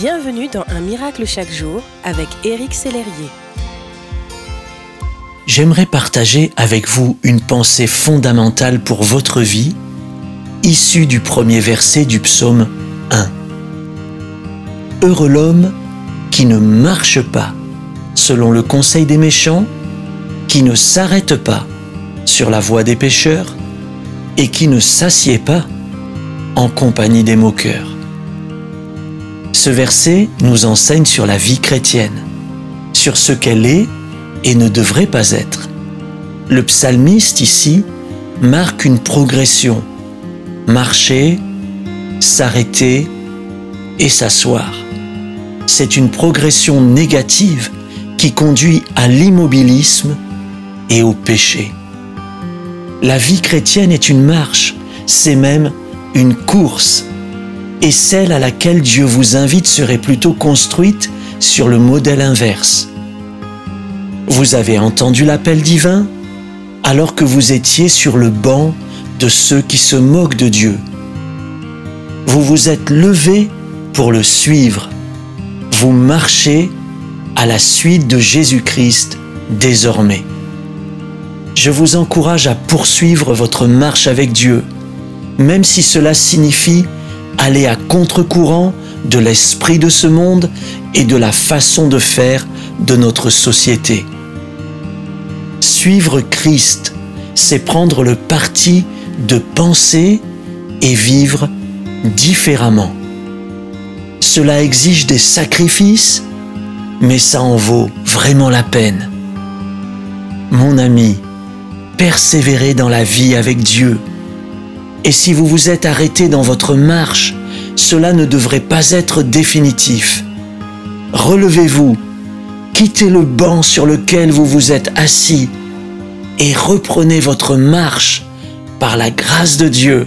Bienvenue dans Un miracle chaque jour avec Éric Sellerier. J'aimerais partager avec vous une pensée fondamentale pour votre vie, issue du premier verset du psaume 1. Heureux l'homme qui ne marche pas selon le conseil des méchants, qui ne s'arrête pas sur la voie des pécheurs et qui ne s'assied pas en compagnie des moqueurs. Ce verset nous enseigne sur la vie chrétienne, sur ce qu'elle est et ne devrait pas être. Le psalmiste ici marque une progression. Marcher, s'arrêter et s'asseoir. C'est une progression négative qui conduit à l'immobilisme et au péché. La vie chrétienne est une marche, c'est même une course et celle à laquelle Dieu vous invite serait plutôt construite sur le modèle inverse. Vous avez entendu l'appel divin? Alors que vous étiez sur le banc de ceux qui se moquent de Dieu. Vous vous êtes levé pour le suivre. Vous marchez à la suite de Jésus-Christ désormais. Je vous encourage à poursuivre votre marche avec Dieu, même si cela signifie aller à contre-courant de l'esprit de ce monde et de la façon de faire de notre société. Suivre Christ, c'est prendre le parti de penser et vivre différemment. Cela exige des sacrifices, mais ça en vaut vraiment la peine. Mon ami, persévérez dans la vie avec Dieu et si vous vous êtes arrêté dans votre marche, cela ne devrait pas être définitif. Relevez-vous, quittez le banc sur lequel vous vous êtes assis et reprenez votre marche par la grâce de Dieu.